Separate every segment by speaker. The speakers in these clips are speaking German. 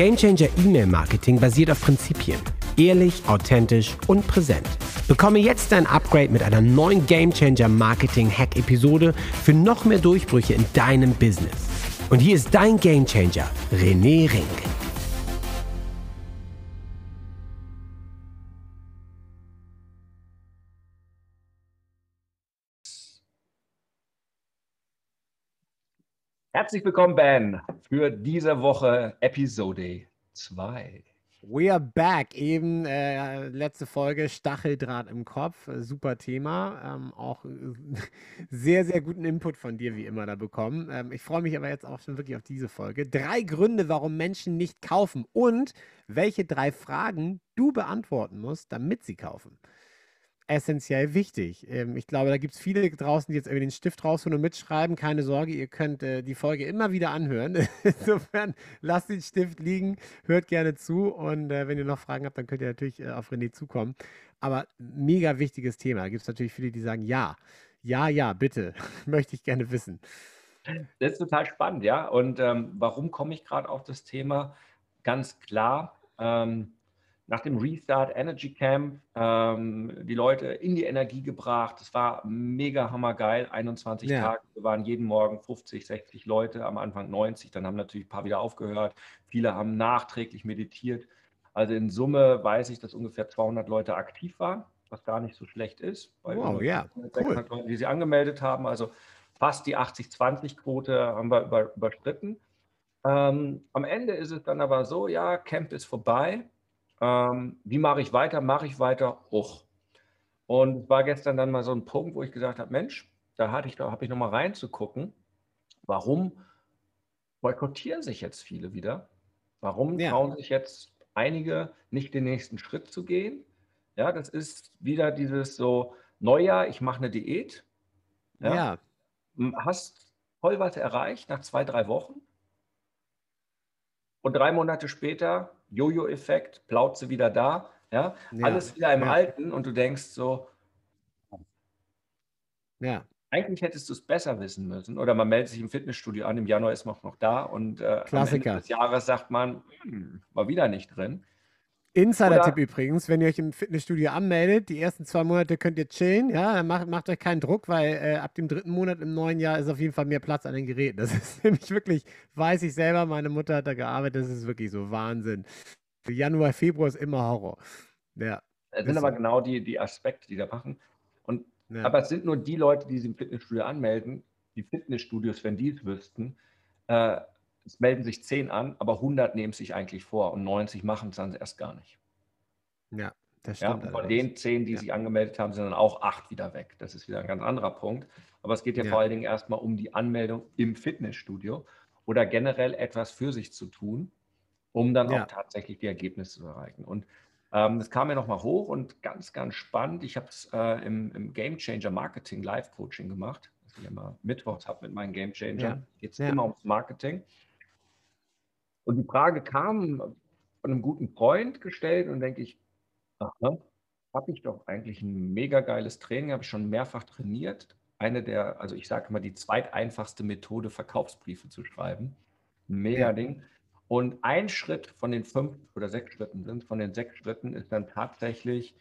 Speaker 1: Gamechanger E-Mail Marketing basiert auf Prinzipien. Ehrlich, authentisch und präsent. Bekomme jetzt dein Upgrade mit einer neuen Gamechanger Marketing Hack Episode für noch mehr Durchbrüche in deinem Business. Und hier ist dein Gamechanger, René Rink.
Speaker 2: Herzlich willkommen, Ben, für diese Woche Episode 2.
Speaker 1: We are back. Eben äh, letzte Folge Stacheldraht im Kopf. Äh, super Thema. Ähm, auch äh, sehr, sehr guten Input von dir, wie immer, da bekommen. Ähm, ich freue mich aber jetzt auch schon wirklich auf diese Folge. Drei Gründe, warum Menschen nicht kaufen und welche drei Fragen du beantworten musst, damit sie kaufen essentiell wichtig. Ähm, ich glaube, da gibt es viele draußen, die jetzt irgendwie den Stift rausholen und mitschreiben. Keine Sorge, ihr könnt äh, die Folge immer wieder anhören. Insofern lasst den Stift liegen, hört gerne zu und äh, wenn ihr noch Fragen habt, dann könnt ihr natürlich äh, auf René zukommen. Aber mega wichtiges Thema. Da gibt es natürlich viele, die sagen, ja, ja, ja, bitte, möchte ich gerne wissen.
Speaker 2: Das ist total spannend, ja. Und ähm, warum komme ich gerade auf das Thema? Ganz klar, ähm, nach dem Restart Energy Camp ähm, die Leute in die Energie gebracht. Es war mega hammergeil. 21 ja. Tage. Wir waren jeden Morgen 50, 60 Leute, am Anfang 90. Dann haben natürlich ein paar wieder aufgehört. Viele haben nachträglich meditiert. Also in Summe weiß ich, dass ungefähr 200 Leute aktiv waren, was gar nicht so schlecht ist.
Speaker 1: wow, ja.
Speaker 2: Cool. Leute, die sie angemeldet haben. Also fast die 80-20-Quote haben wir über, überstritten. Ähm, am Ende ist es dann aber so, ja, Camp ist vorbei. Ähm, wie mache ich weiter? Mache ich weiter? Hoch. Und war gestern dann mal so ein Punkt, wo ich gesagt habe, Mensch, da hatte ich, da habe ich noch mal reinzugucken, warum boykottieren sich jetzt viele wieder? Warum ja. trauen sich jetzt einige nicht den nächsten Schritt zu gehen? Ja, das ist wieder dieses so Neujahr, ich mache eine Diät. Ja. ja. Hast voll was erreicht nach zwei, drei Wochen. Und drei Monate später Jojo-Effekt, Plauze wieder da, ja, ja alles wieder im ja. Alten und du denkst so, ja. Eigentlich hättest du es besser wissen müssen. Oder man meldet sich im Fitnessstudio an, im Januar ist man noch da und äh, am Ende des Jahres sagt man, hm, war wieder nicht drin.
Speaker 1: Insider-Tipp übrigens, wenn ihr euch im Fitnessstudio anmeldet, die ersten zwei Monate könnt ihr chillen, ja, macht, macht euch keinen Druck, weil äh, ab dem dritten Monat im neuen Jahr ist auf jeden Fall mehr Platz an den Geräten. Das ist nämlich wirklich, weiß ich selber, meine Mutter hat da gearbeitet, das ist wirklich so Wahnsinn. Januar, Februar ist immer Horror. Ja.
Speaker 2: Das sind aber genau die, die Aspekte, die da machen. Und, ja. Aber es sind nur die Leute, die sich im Fitnessstudio anmelden, die Fitnessstudios, wenn die es wüssten, äh, es melden sich 10 an, aber 100 nehmen sich eigentlich vor und 90 machen es dann erst gar nicht.
Speaker 1: Ja, das
Speaker 2: stimmt. Ja, von den 10, die ja. sich angemeldet haben, sind dann auch 8 wieder weg. Das ist wieder ein ganz anderer Punkt. Aber es geht ja, ja. vor allen Dingen erstmal um die Anmeldung im Fitnessstudio oder generell etwas für sich zu tun, um dann auch tatsächlich die Ergebnisse zu erreichen. Und ähm, das kam mir nochmal hoch und ganz, ganz spannend. Ich habe es äh, im, im Game Changer Marketing Live Coaching gemacht, das ich immer mittwochs habe mit meinen Game Changern. Geht es immer ums Marketing. Und die Frage kam von einem guten Freund gestellt und denke ich, habe ich doch eigentlich ein mega geiles Training, habe ich schon mehrfach trainiert. Eine der, also ich sage immer, die zweiteinfachste Methode, Verkaufsbriefe zu schreiben. Mega. Ding. Und ein Schritt von den fünf oder sechs Schritten sind, von den sechs Schritten ist dann tatsächlich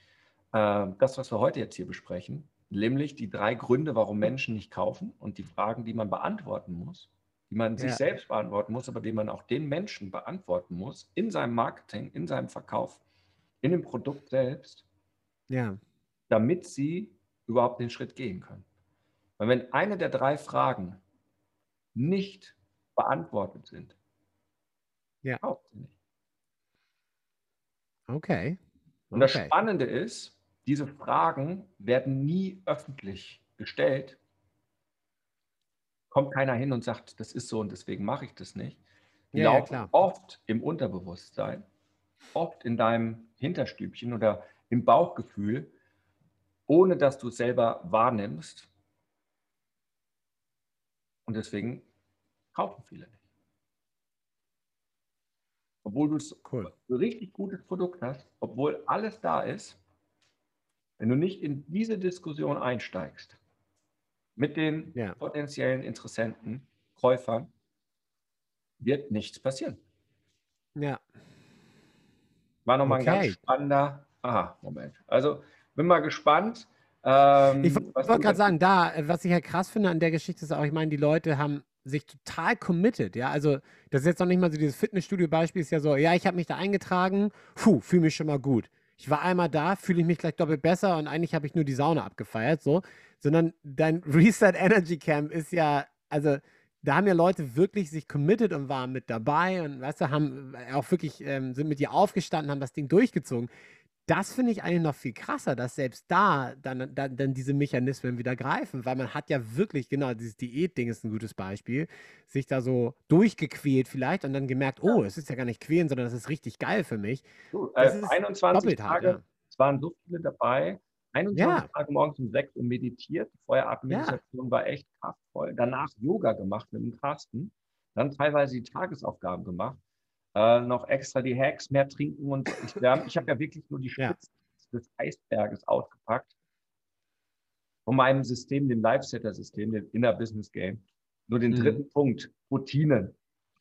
Speaker 2: äh, das, was wir heute jetzt hier besprechen, nämlich die drei Gründe, warum Menschen nicht kaufen und die Fragen, die man beantworten muss die man sich selbst beantworten muss, aber die man auch den Menschen beantworten muss, in seinem Marketing, in seinem Verkauf, in dem Produkt selbst, ja. damit sie überhaupt den Schritt gehen können. Weil wenn eine der drei Fragen nicht beantwortet sind,
Speaker 1: ja. kauft sie nicht. Okay.
Speaker 2: Und das Spannende ist, diese Fragen werden nie öffentlich gestellt, kommt keiner hin und sagt, das ist so und deswegen mache ich das nicht. Die ja, laufen ja, oft im Unterbewusstsein, oft in deinem Hinterstübchen oder im Bauchgefühl, ohne dass du es selber wahrnimmst. Und deswegen kaufen viele nicht. Obwohl du cool. ein richtig gutes Produkt hast, obwohl alles da ist, wenn du nicht in diese Diskussion einsteigst, mit den ja. potenziellen Interessenten, Käufern, wird nichts passieren.
Speaker 1: Ja.
Speaker 2: War nochmal okay. ein ganz spannender. Aha, Moment. Also bin mal gespannt. Ähm,
Speaker 1: ich wollte gerade sagen, da, was ich ja krass finde an der Geschichte ist auch, ich meine, die Leute haben sich total committed, ja. Also, das ist jetzt noch nicht mal so dieses Fitnessstudio-Beispiel, ist ja so, ja, ich habe mich da eingetragen, puh, fühle mich schon mal gut. Ich war einmal da, fühle ich mich gleich doppelt besser und eigentlich habe ich nur die Sauna abgefeiert, so. Sondern dein Reset Energy Camp ist ja, also, da haben ja Leute wirklich sich committed und waren mit dabei und weißt du, haben auch wirklich, ähm, sind mit dir aufgestanden, haben das Ding durchgezogen das finde ich eigentlich noch viel krasser, dass selbst da dann, dann, dann diese Mechanismen wieder greifen, weil man hat ja wirklich, genau, dieses Diätding ist ein gutes Beispiel, sich da so durchgequält vielleicht und dann gemerkt, oh, es ist ja gar nicht quälen, sondern das ist richtig geil für mich.
Speaker 2: Du, äh, 21 Tage, hart, ja. es waren so viele dabei, 21 ja. Tage morgens um 6 Uhr meditiert, die Feueratemeditation ja. war echt kraftvoll, danach Yoga gemacht mit dem Carsten, dann teilweise die Tagesaufgaben gemacht äh, noch extra die Hacks mehr trinken und ich, ich habe ja wirklich nur die Spitze ja. des Eisberges ausgepackt von meinem System, dem Live-Setter-System, dem Inner Business Game. Nur den mhm. dritten Punkt, Routinen.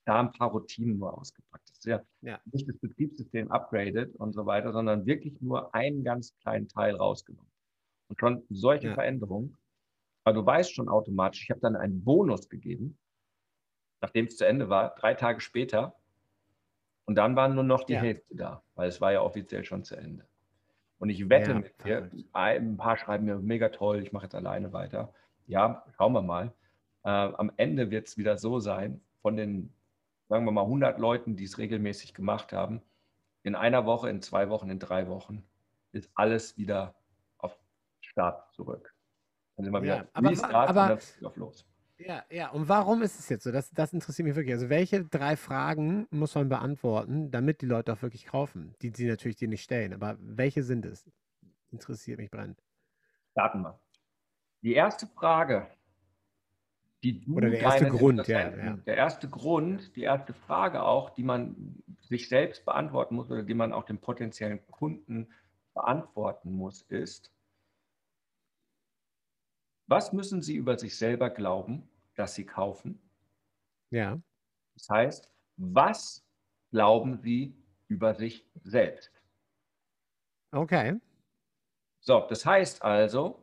Speaker 2: Da ein paar Routinen nur ausgepackt. Das ist ja, ja, nicht das Betriebssystem upgraded und so weiter, sondern wirklich nur einen ganz kleinen Teil rausgenommen. Und schon solche ja. Veränderungen, weil du weißt schon automatisch, ich habe dann einen Bonus gegeben, nachdem es zu Ende war, drei Tage später, und dann waren nur noch die ja. Hälfte da, weil es war ja offiziell schon zu Ende. Und ich wette ja, mit dir, ein paar schreiben mir, mega toll, ich mache jetzt alleine weiter. Ja, schauen wir mal. Äh, am Ende wird es wieder so sein, von den, sagen wir mal, 100 Leuten, die es regelmäßig gemacht haben, in einer Woche, in zwei Wochen, in drei Wochen, ist alles wieder auf Start zurück. Dann sind wir wieder ja,
Speaker 1: aber, Restart aber, und dann geht auf los. Ja, ja. Und warum ist es jetzt so? Das, das interessiert mich wirklich. Also, welche drei Fragen muss man beantworten, damit die Leute auch wirklich kaufen? Die sie natürlich dir nicht stellen. Aber welche sind es? Interessiert mich brennend.
Speaker 2: Starten wir. Die erste Frage, die du
Speaker 1: Oder der erste Grund, ja, ja.
Speaker 2: Der erste Grund, die erste Frage auch, die man sich selbst beantworten muss oder die man auch dem potenziellen Kunden beantworten muss, ist, was müssen Sie über sich selber glauben, dass Sie kaufen?
Speaker 1: Ja.
Speaker 2: Das heißt, was glauben Sie über sich selbst?
Speaker 1: Okay.
Speaker 2: So, das heißt also,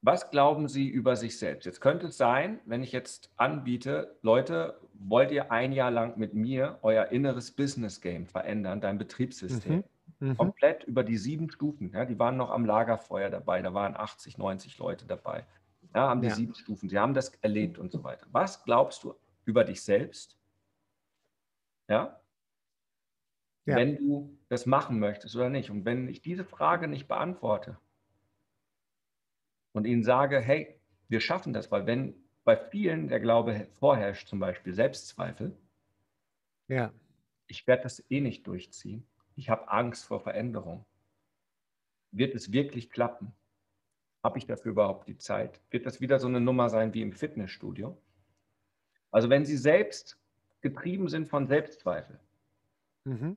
Speaker 2: was glauben Sie über sich selbst? Jetzt könnte es sein, wenn ich jetzt anbiete, Leute, wollt ihr ein Jahr lang mit mir euer inneres Business Game verändern, dein Betriebssystem? Mhm. Mhm. Komplett über die sieben Stufen. Ja, die waren noch am Lagerfeuer dabei, da waren 80, 90 Leute dabei. Ja, haben die ja. sieben Stufen, sie haben das erlebt und so weiter. Was glaubst du über dich selbst? Ja? ja? Wenn du das machen möchtest oder nicht. Und wenn ich diese Frage nicht beantworte und ihnen sage, hey, wir schaffen das, weil wenn bei vielen der Glaube vorherrscht, zum Beispiel Selbstzweifel,
Speaker 1: ja.
Speaker 2: ich werde das eh nicht durchziehen ich habe Angst vor Veränderung. Wird es wirklich klappen? Habe ich dafür überhaupt die Zeit? Wird das wieder so eine Nummer sein wie im Fitnessstudio? Also wenn Sie selbst getrieben sind von Selbstzweifel mhm.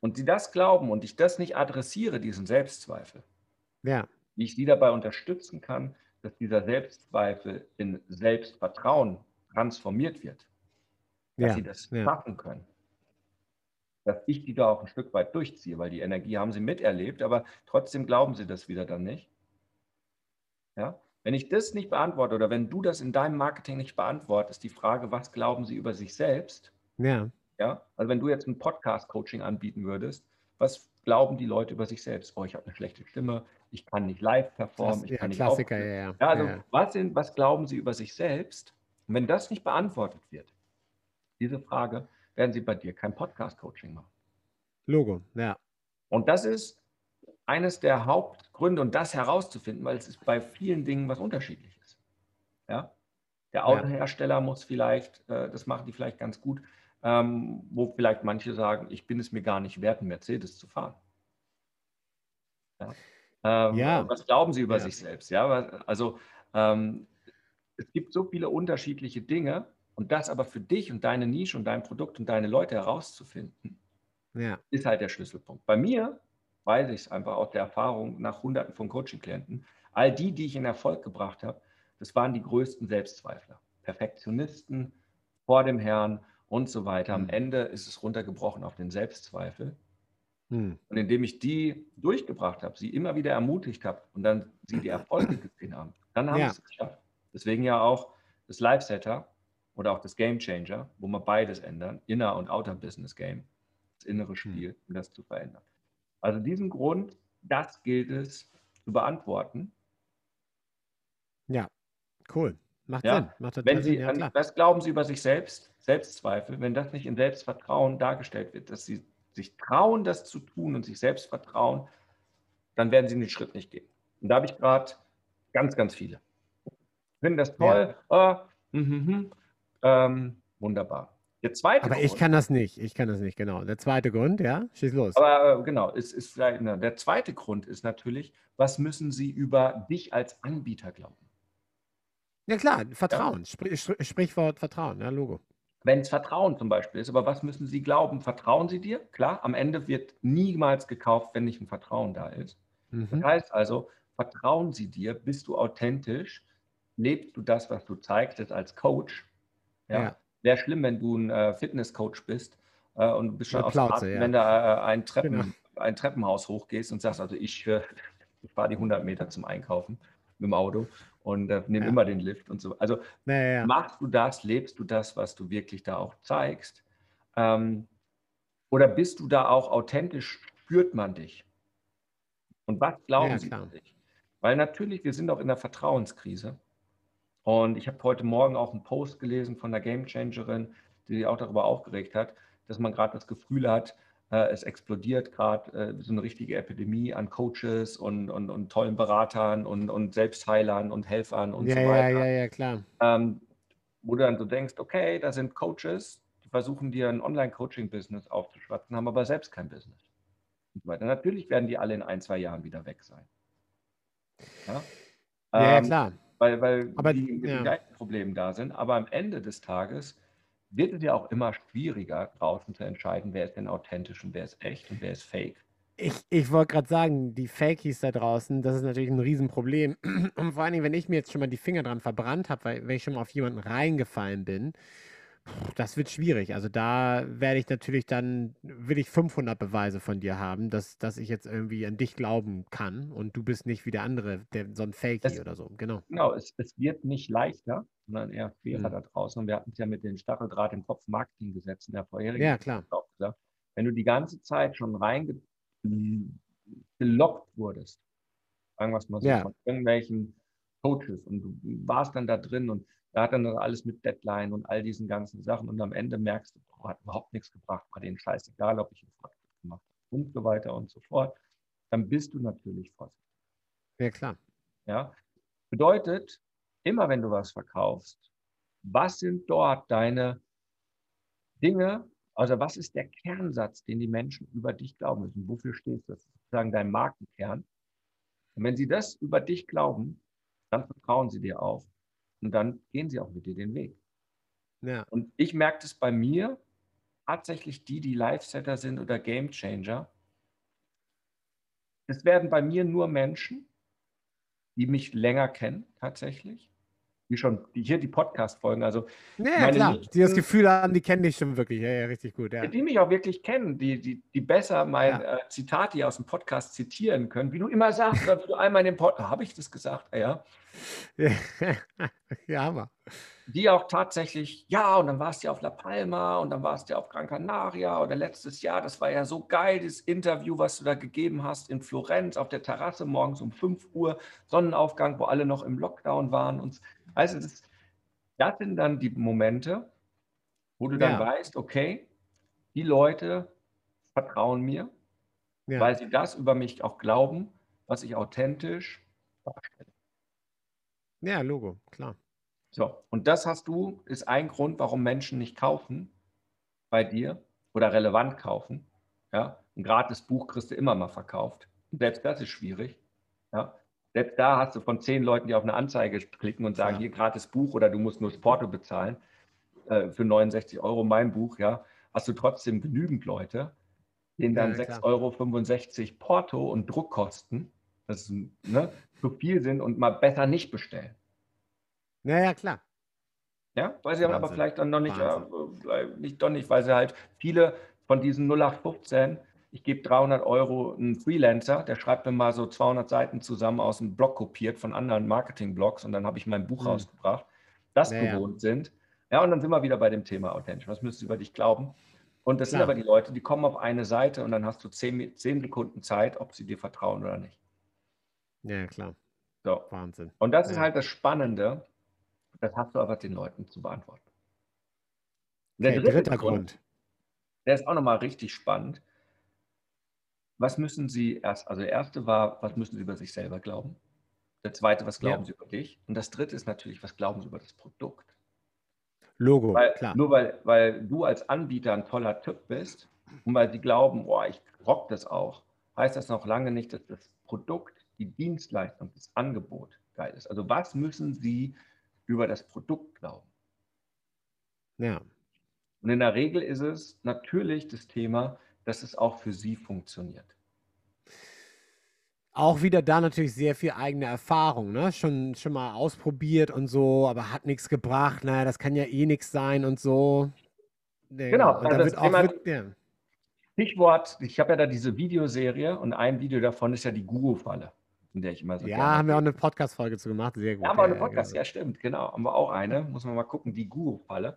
Speaker 2: und Sie das glauben und ich das nicht adressiere, diesen Selbstzweifel,
Speaker 1: ja.
Speaker 2: Wie ich Sie dabei unterstützen kann, dass dieser Selbstzweifel in Selbstvertrauen transformiert wird, dass ja. Sie das ja. schaffen können dass ich die da auch ein Stück weit durchziehe, weil die Energie haben sie miterlebt, aber trotzdem glauben sie das wieder dann nicht. Ja? Wenn ich das nicht beantworte oder wenn du das in deinem Marketing nicht beantwortest, die Frage, was glauben sie über sich selbst?
Speaker 1: Ja.
Speaker 2: Ja, also wenn du jetzt ein Podcast-Coaching anbieten würdest, was glauben die Leute über sich selbst? Oh, ich habe eine schlechte Stimme, ich kann nicht live performen, ich
Speaker 1: ja,
Speaker 2: kann nicht
Speaker 1: Klassiker, ja, ja.
Speaker 2: ja, also ja. Was, sind, was glauben sie über sich selbst? Und wenn das nicht beantwortet wird, diese Frage, werden sie bei dir kein Podcast-Coaching machen.
Speaker 1: Logo, ja.
Speaker 2: Und das ist eines der Hauptgründe, und das herauszufinden, weil es ist bei vielen Dingen was Unterschiedliches. Ja? Der Autohersteller ja. muss vielleicht, äh, das machen die vielleicht ganz gut, ähm, wo vielleicht manche sagen, ich bin es mir gar nicht wert, einen Mercedes zu fahren. Ja? Ähm, ja. Was glauben sie über ja. sich selbst? Ja, also ähm, es gibt so viele unterschiedliche Dinge, und das aber für dich und deine Nische und dein Produkt und deine Leute herauszufinden, ja. ist halt der Schlüsselpunkt. Bei mir weiß ich es einfach aus der Erfahrung nach Hunderten von Coaching-Klienten. All die, die ich in Erfolg gebracht habe, das waren die größten Selbstzweifler. Perfektionisten vor dem Herrn und so weiter. Am
Speaker 1: Hm.
Speaker 2: Ende ist es runtergebrochen auf den Selbstzweifel.
Speaker 1: Hm.
Speaker 2: Und indem ich die durchgebracht habe, sie immer wieder ermutigt habe und dann sie die Erfolge gesehen haben, dann haben
Speaker 1: Ja.
Speaker 2: sie es geschafft. Deswegen ja auch das Live-Setter oder auch das Game Changer, wo wir beides ändern, Inner- und Outer-Business-Game, das innere Spiel, um das zu verändern. Also diesen Grund, das gilt es zu beantworten.
Speaker 1: Ja, cool. Macht
Speaker 2: Ja,
Speaker 1: Sinn. Macht
Speaker 2: Wenn. Sie, an, was glauben Sie über sich selbst? Selbstzweifel, wenn das nicht in Selbstvertrauen dargestellt wird, dass Sie sich trauen, das zu tun und sich selbst vertrauen, dann werden Sie den Schritt nicht gehen. Und da habe ich gerade ganz, ganz viele. Finden das toll. Ah, mhm, mhm. ähm, wunderbar. Der zweite
Speaker 1: Aber ich
Speaker 2: Grund-
Speaker 1: kann das nicht. Ich kann das nicht, genau. Der zweite Grund, ja? Schieß los.
Speaker 2: Aber äh, genau, es ist vielleicht, ne, der zweite Grund ist natürlich, was müssen Sie über dich als Anbieter glauben?
Speaker 1: Ja, klar, Vertrauen. Spr Spr- Sprichwort Vertrauen, ja, Logo.
Speaker 2: Wenn es Vertrauen zum Beispiel ist, aber was müssen Sie glauben? Vertrauen Sie dir? Klar, am Ende wird niemals gekauft, wenn nicht ein Vertrauen da ist. Das
Speaker 1: Mhm.
Speaker 2: heißt also, vertrauen Sie dir, bist du authentisch, lebst du das, was du zeigst, jetzt als Coach. Ja.
Speaker 1: Ja.
Speaker 2: Wäre schlimm, wenn du ein äh, Fitnesscoach bist äh, und du bist schon dem
Speaker 1: Plauze, ja.
Speaker 2: wenn du äh, ein, Treppen,
Speaker 1: Genau.
Speaker 2: ein Treppenhaus hochgehst und sagst, also ich, äh, ich fahre die 100 Meter zum Einkaufen mit dem Auto und äh, nehme
Speaker 1: Ja.
Speaker 2: immer den Lift und so. Also
Speaker 1: ja.
Speaker 2: Machst du das, lebst du das, was du wirklich da auch zeigst? Ähm, oder bist du da auch authentisch? Spürt man dich? Und was glauben
Speaker 1: Ja,
Speaker 2: sie über dich? Weil natürlich, wir sind auch in der Vertrauenskrise. Und ich habe heute Morgen auch einen Post gelesen von einer Gamechangerin, die sich auch darüber aufgeregt hat, dass man gerade das Gefühl hat, es explodiert gerade äh, so eine richtige Epidemie an Coaches und, und, und tollen Beratern und, und Selbstheilern und Helfern und
Speaker 1: Ja,
Speaker 2: so
Speaker 1: ja,
Speaker 2: weiter
Speaker 1: ja, ja, klar.
Speaker 2: ähm, wo du dann so denkst, okay, da sind Coaches, die versuchen dir ein Online-Coaching-Business aufzuschwatzen, haben aber selbst kein Business. Und so weiter. Natürlich werden die alle in ein, zwei Jahren wieder weg sein. Ja,
Speaker 1: Ja, ja,
Speaker 2: Ähm,
Speaker 1: klar.
Speaker 2: Weil, weil
Speaker 1: Aber,
Speaker 2: die mit
Speaker 1: ja.
Speaker 2: Problemen da sind. Aber am Ende des Tages wird es ja auch immer schwieriger, draußen zu entscheiden, wer ist denn authentisch und wer ist echt und wer ist fake.
Speaker 1: Ich, ich wollte gerade sagen, die Fakies da draußen, das ist natürlich ein Riesenproblem. Und vor allen Dingen, wenn ich mir jetzt schon mal die Finger dran verbrannt habe, weil wenn ich schon mal auf jemanden reingefallen bin, das wird schwierig. Also da werde ich natürlich dann, will ich 500 Beweise von dir haben, dass, dass ich jetzt irgendwie an dich glauben kann und du bist nicht wie der andere, der, so ein Fakey
Speaker 2: Es-
Speaker 1: oder so. Genau.
Speaker 2: Genau, es, es wird nicht leichter, sondern eher schwerer
Speaker 1: Mhm.
Speaker 2: da draußen. Und wir hatten es ja mit den Stacheldraht im Kopf Marketinggesetzen der vorherigen
Speaker 1: Ja, klar.
Speaker 2: gesagt, wenn du die ganze Zeit schon reingelockt wurdest, sagen wir es mal so,
Speaker 1: Ja.
Speaker 2: von irgendwelchen Coaches und du warst dann da drin und da hat dann alles mit Deadline und all diesen ganzen Sachen und am Ende merkst du, boah, hat überhaupt nichts gebracht, war denen scheißegal, ob ich einen Fortschritt gemacht habe und so weiter und so fort, dann bist du natürlich vorsichtig.
Speaker 1: Ja, klar.
Speaker 2: Ja? Bedeutet, immer wenn du was verkaufst, was sind dort deine Dinge, also was ist der Kernsatz, den die Menschen über dich glauben müssen? Wofür stehst du? Das ist sozusagen dein Markenkern. Und wenn sie das über dich glauben, dann vertrauen sie dir auch. Und dann gehen sie auch mit dir den Weg.
Speaker 1: Ja.
Speaker 2: Und ich merke das bei mir, tatsächlich die, die Live-Setter sind oder Game-Changer. Es werden bei mir nur Menschen, die mich länger kennen, tatsächlich. Wie schon die, hier die Podcast-Folgen, also
Speaker 1: Ja, ja,
Speaker 2: Meine
Speaker 1: klar.
Speaker 2: Liebsten-
Speaker 1: Die das Gefühl haben, die kennen dich schon wirklich. Ja, ja, richtig gut. Ja.
Speaker 2: die mich auch wirklich kennen, die, die, die besser mein äh, Zitat hier aus dem Podcast zitieren können, wie du immer sagst, oder wie du einmal in dem Podcast, habe ich das gesagt? Ja.
Speaker 1: Ja, ja Hammer.
Speaker 2: die auch tatsächlich, ja, und dann warst du ja auf La Palma und dann warst du ja auf Gran Canaria oder letztes Jahr, das war ja so geil, das Interview, was du da gegeben hast in Florenz auf der Terrasse morgens um 5 Uhr, Sonnenaufgang, wo alle noch im Lockdown waren. Und, also das, das sind dann die Momente, wo du dann
Speaker 1: Ja.
Speaker 2: weißt, okay, die Leute vertrauen mir,
Speaker 1: Ja.
Speaker 2: weil sie das über mich auch glauben, was ich authentisch darstelle.
Speaker 1: ja, Logo, klar.
Speaker 2: So, und das hast du, ist ein Grund, warum Menschen nicht kaufen bei dir oder relevant kaufen. Ja, ein gratis Buch kriegst du immer mal verkauft. Und selbst das ist schwierig. Ja, selbst da hast du von zehn Leuten, die auf eine Anzeige klicken und sagen,
Speaker 1: Klar.
Speaker 2: hier gratis Buch oder du musst nur das Porto bezahlen äh, für 69 Euro mein Buch, ja, hast du trotzdem genügend Leute, denen dann
Speaker 1: Ja, klar.
Speaker 2: 6,65 Euro Porto und Druckkosten, das ist, ne, zu viel sind und mal besser nicht bestellen.
Speaker 1: Ja, ja, klar.
Speaker 2: Ja, weil sie Wahnsinn. aber vielleicht dann noch nicht, äh, nicht, doch nicht, weil sie halt viele von diesen 0815, ich gebe 300 Euro einen Freelancer, der schreibt mir mal so 200 Seiten zusammen aus dem Blog kopiert von anderen Marketing-Blogs und dann habe ich mein Buch mhm. rausgebracht, das naja. gewohnt sind. Ja, und dann sind wir wieder bei dem Thema authentisch. Was müsst ihr über dich glauben? Und das Klar. sind aber die Leute, die kommen auf eine Seite und dann hast du zehn, zehn Sekunden Zeit, ob sie dir vertrauen oder nicht.
Speaker 1: Ja, klar.
Speaker 2: So. Wahnsinn. Und das ja. ist halt das Spannende. Das hast du aber den Leuten zu beantworten.
Speaker 1: Der okay, dritte Grund, Grund,
Speaker 2: der ist auch nochmal richtig spannend. Was müssen Sie erst, also der erste war, was müssen Sie über sich selber glauben? Der zweite, was glauben ja. Sie über dich? Und das dritte ist natürlich, was glauben Sie über das Produkt?
Speaker 1: Logo,
Speaker 2: weil, klar. Nur weil, weil du als Anbieter ein toller Typ bist und weil sie glauben, boah, ich rock das auch, heißt das noch lange nicht, dass das Produkt, die Dienstleistung, das Angebot geil ist. Also was müssen sie über das Produkt glauben?
Speaker 1: Ja.
Speaker 2: Und in der Regel ist es natürlich das Thema, dass es auch für sie funktioniert.
Speaker 1: Auch wieder da natürlich sehr viel eigene Erfahrung, ne? Schon, schon mal ausprobiert und so, aber hat nichts gebracht. Naja, das kann ja eh nichts sein und so.
Speaker 2: Ja, genau, und also das Thema, wird, ja. Stichwort, ich habe ja da diese Videoserie und ein Video davon ist ja die Guru-Falle,
Speaker 1: in der ich immer so. Ja, haben wir auch eine Podcast-Folge zu gemacht, sehr gut.
Speaker 2: Ja, haben wir eine Podcast, ja, stimmt, genau. Haben wir auch eine, muss man mal gucken, die Guru-Falle.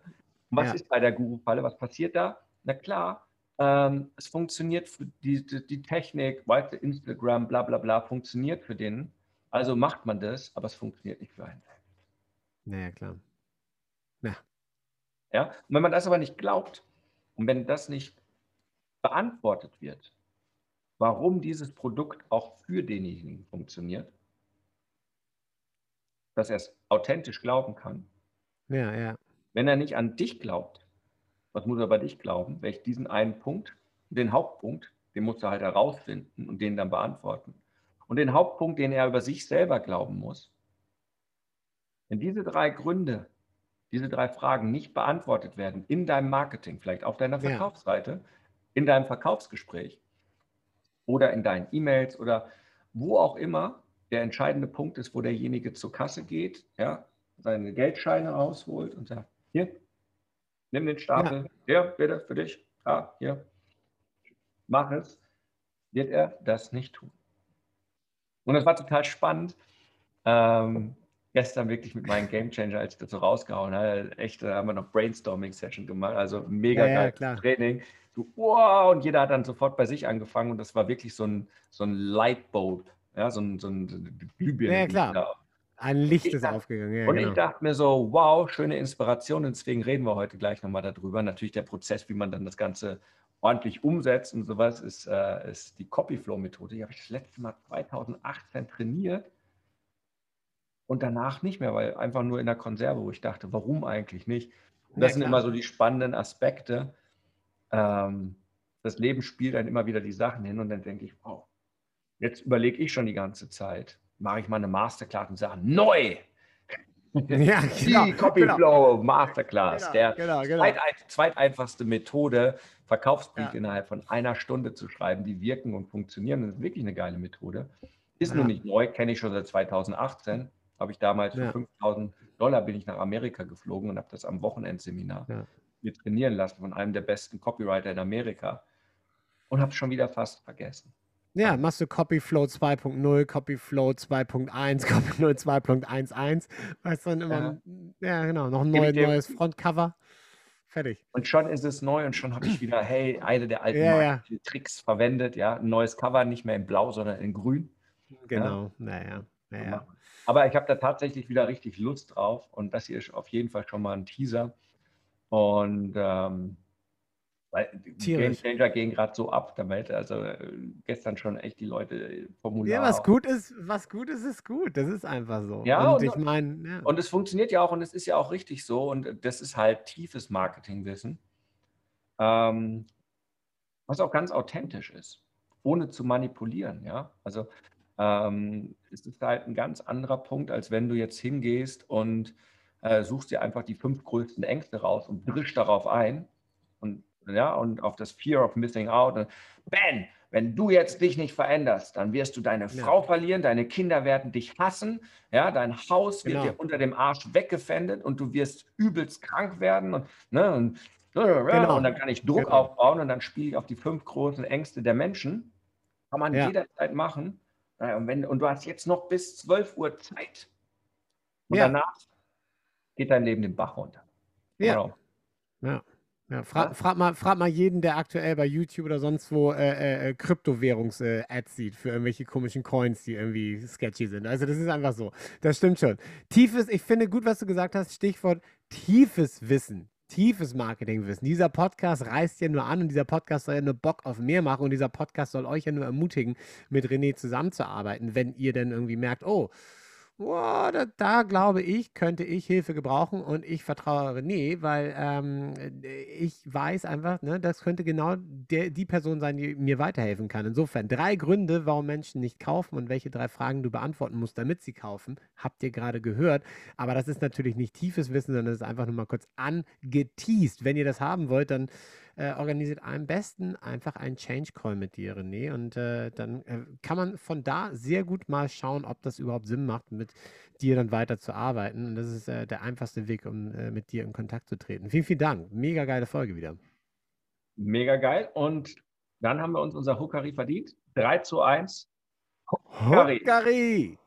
Speaker 2: Und was ist bei der Guru-Falle? Was passiert da? Na klar, ähm, es funktioniert für die, die, die Technik, weißt Instagram, bla bla bla, funktioniert für den. Also macht man das, aber es funktioniert nicht für einen selbst.
Speaker 1: Naja, klar.
Speaker 2: Ja. ja. Und wenn man das aber nicht glaubt und wenn das nicht beantwortet wird, warum dieses Produkt auch für denjenigen funktioniert, dass er es authentisch glauben kann.
Speaker 1: Ja, ja.
Speaker 2: Wenn er nicht an dich glaubt, was muss er bei dich glauben? Welch diesen einen Punkt, den Hauptpunkt, den musst du halt herausfinden und den dann beantworten. Und den Hauptpunkt, den er über sich selber glauben muss. Wenn diese drei Gründe, diese drei Fragen nicht beantwortet werden in deinem Marketing, vielleicht auf deiner Verkaufsseite, ja. in deinem Verkaufsgespräch oder in deinen E-Mails oder wo auch immer der entscheidende Punkt ist, wo derjenige zur Kasse geht, ja, seine Geldscheine rausholt und sagt, hier, Nimm den Stapel. Ja. Hier, bitte, für dich. Ah, hier. Mach es. Wird er das nicht tun. Und das war total spannend. Ähm, gestern wirklich mit meinem Gamechanger, als ich so rausgehauen habe, echt, da haben wir noch Brainstorming-Session gemacht, also mega ja, geil Training. So, wow, und jeder hat dann sofort bei sich angefangen und das war wirklich so ein, so ein Lightbulb, ja, so ein, so ein
Speaker 1: Glühbirne. Ja, klar. Ein Licht ist dachte, aufgegangen.
Speaker 2: Ja, und genau. ich dachte mir so, wow, schöne Inspiration. Und deswegen reden wir heute gleich nochmal darüber. Natürlich der Prozess, wie man dann das Ganze ordentlich umsetzt und sowas, ist, äh, ist die Copyflow-Methode. Die habe ich das letzte Mal 2018 trainiert und danach nicht mehr, weil einfach nur in der Konserve, wo ich dachte, warum eigentlich nicht? Und das ja, sind immer so die spannenden Aspekte. Ähm, das Leben spielt dann immer wieder die Sachen hin und dann denke ich, wow, jetzt überlege ich schon die ganze Zeit, mache ich mal eine Masterclass und sage, neu! Ja, genau, die Copyflow genau. Masterclass, genau, der genau, genau. Zweit, zweiteinfachste Methode, Verkaufsbrief ja. innerhalb von einer Stunde zu schreiben, die wirken und funktionieren. Das ist wirklich eine geile Methode. Ist ja. nur nicht neu, kenne ich schon seit 2018. Habe ich damals für ja. 5000 Dollar bin ich nach Amerika geflogen und habe das am Wochenendseminar ja. mir trainieren lassen von einem der besten Copywriter in Amerika und habe es schon wieder fast vergessen.
Speaker 1: Ja, machst du Copyflow 2.0, Copyflow 2.1, Copyflow 2.11. Weißt du, dann immer, ja, ja genau, noch ein neu, neues Frontcover. Fertig.
Speaker 2: Und schon ist es neu und schon habe ich wieder, hey, eine der alten ja, ja. Tricks verwendet, ja. Ein neues Cover, nicht mehr in Blau, sondern in Grün.
Speaker 1: Genau, ja. naja, naja.
Speaker 2: Aber ich habe da tatsächlich wieder richtig Lust drauf und das hier ist auf jeden Fall schon mal ein Teaser. Und ähm, weil die Game Changer gehen gerade so ab damit. Also äh, gestern schon echt die Leute äh,
Speaker 1: Formular. Ja, was gut ist, was gut ist, ist gut. Das ist einfach so.
Speaker 2: Ja, und, und ich meine. Ja. Und es funktioniert ja auch und es ist ja auch richtig so. Und das ist halt tiefes Marketingwissen, ähm, was auch ganz authentisch ist, ohne zu manipulieren. Ja, also ähm, es ist halt ein ganz anderer Punkt, als wenn du jetzt hingehst und äh, suchst dir einfach die fünf größten Ängste raus und brichst darauf ein ja, und auf das Fear of Missing Out. Und bam, wenn du jetzt dich nicht veränderst, dann wirst du deine ja. Frau verlieren, deine Kinder werden dich hassen, ja, dein Haus wird genau. dir unter dem Arsch weggefändet und du wirst übelst krank werden und, ne, und, genau. und dann kann ich Druck genau. aufbauen und dann spiele ich auf die fünf großen Ängste der Menschen. Kann man ja. jederzeit machen. Und, wenn, und du hast jetzt noch bis 12 Uhr Zeit. Und ja. danach geht dein Leben den Bach runter.
Speaker 1: Ja. Genau. Ja. Ja, frag, frag, mal, frag mal jeden, der aktuell bei YouTube oder sonst wo äh, äh, äh Kryptowährungs-Ads äh, sieht für irgendwelche komischen Coins, die irgendwie sketchy sind. Also das ist einfach so. Das stimmt schon. Tiefes, ich finde gut, was du gesagt hast, Stichwort tiefes Wissen. Tiefes Marketingwissen. Dieser Podcast reißt ja nur an und dieser Podcast soll ja nur Bock auf mehr machen und dieser Podcast soll euch ja nur ermutigen, mit René zusammenzuarbeiten, wenn ihr dann irgendwie merkt, oh, Boah, da, da, glaube ich, könnte ich Hilfe gebrauchen und ich vertraue René, weil ähm, ich weiß einfach, ne, das könnte genau der, die Person sein, die mir weiterhelfen kann. Insofern drei Gründe, warum Menschen nicht kaufen und welche drei Fragen du beantworten musst, damit sie kaufen, habt ihr gerade gehört. Aber das ist natürlich nicht tiefes Wissen, sondern das ist einfach nur mal kurz angeteased. Wenn ihr das haben wollt, dann äh, organisiert am besten einfach einen Change Call mit dir, René. Und äh, dann äh, kann man von da sehr gut mal schauen, ob das überhaupt Sinn macht, mit dir dann weiter zu arbeiten. Und das ist äh, der einfachste Weg, um äh, mit dir in Kontakt zu treten. Vielen, vielen Dank. Mega geile Folge wieder.
Speaker 2: Mega geil. Und dann haben wir uns unser Hukari verdient. 3 zu 1.
Speaker 1: Hukari. Hukari.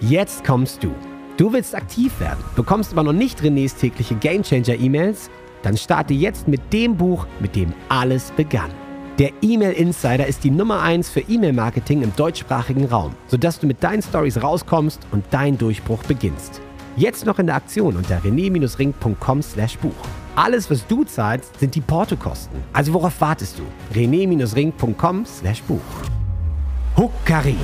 Speaker 1: Jetzt kommst du. Du willst aktiv werden, bekommst aber noch nicht Renés tägliche Gamechanger-E-Mails? Dann starte jetzt mit dem Buch, mit dem alles begann. Der E-Mail Insider ist die Nummer 1 für E-Mail-Marketing im deutschsprachigen Raum, sodass du mit deinen Stories rauskommst und dein Durchbruch beginnst. Jetzt noch in der Aktion unter rené-ring.com/buch. Alles, was du zahlst, sind die Portokosten. Also worauf wartest du? rené-ring.com/buch. Huckari.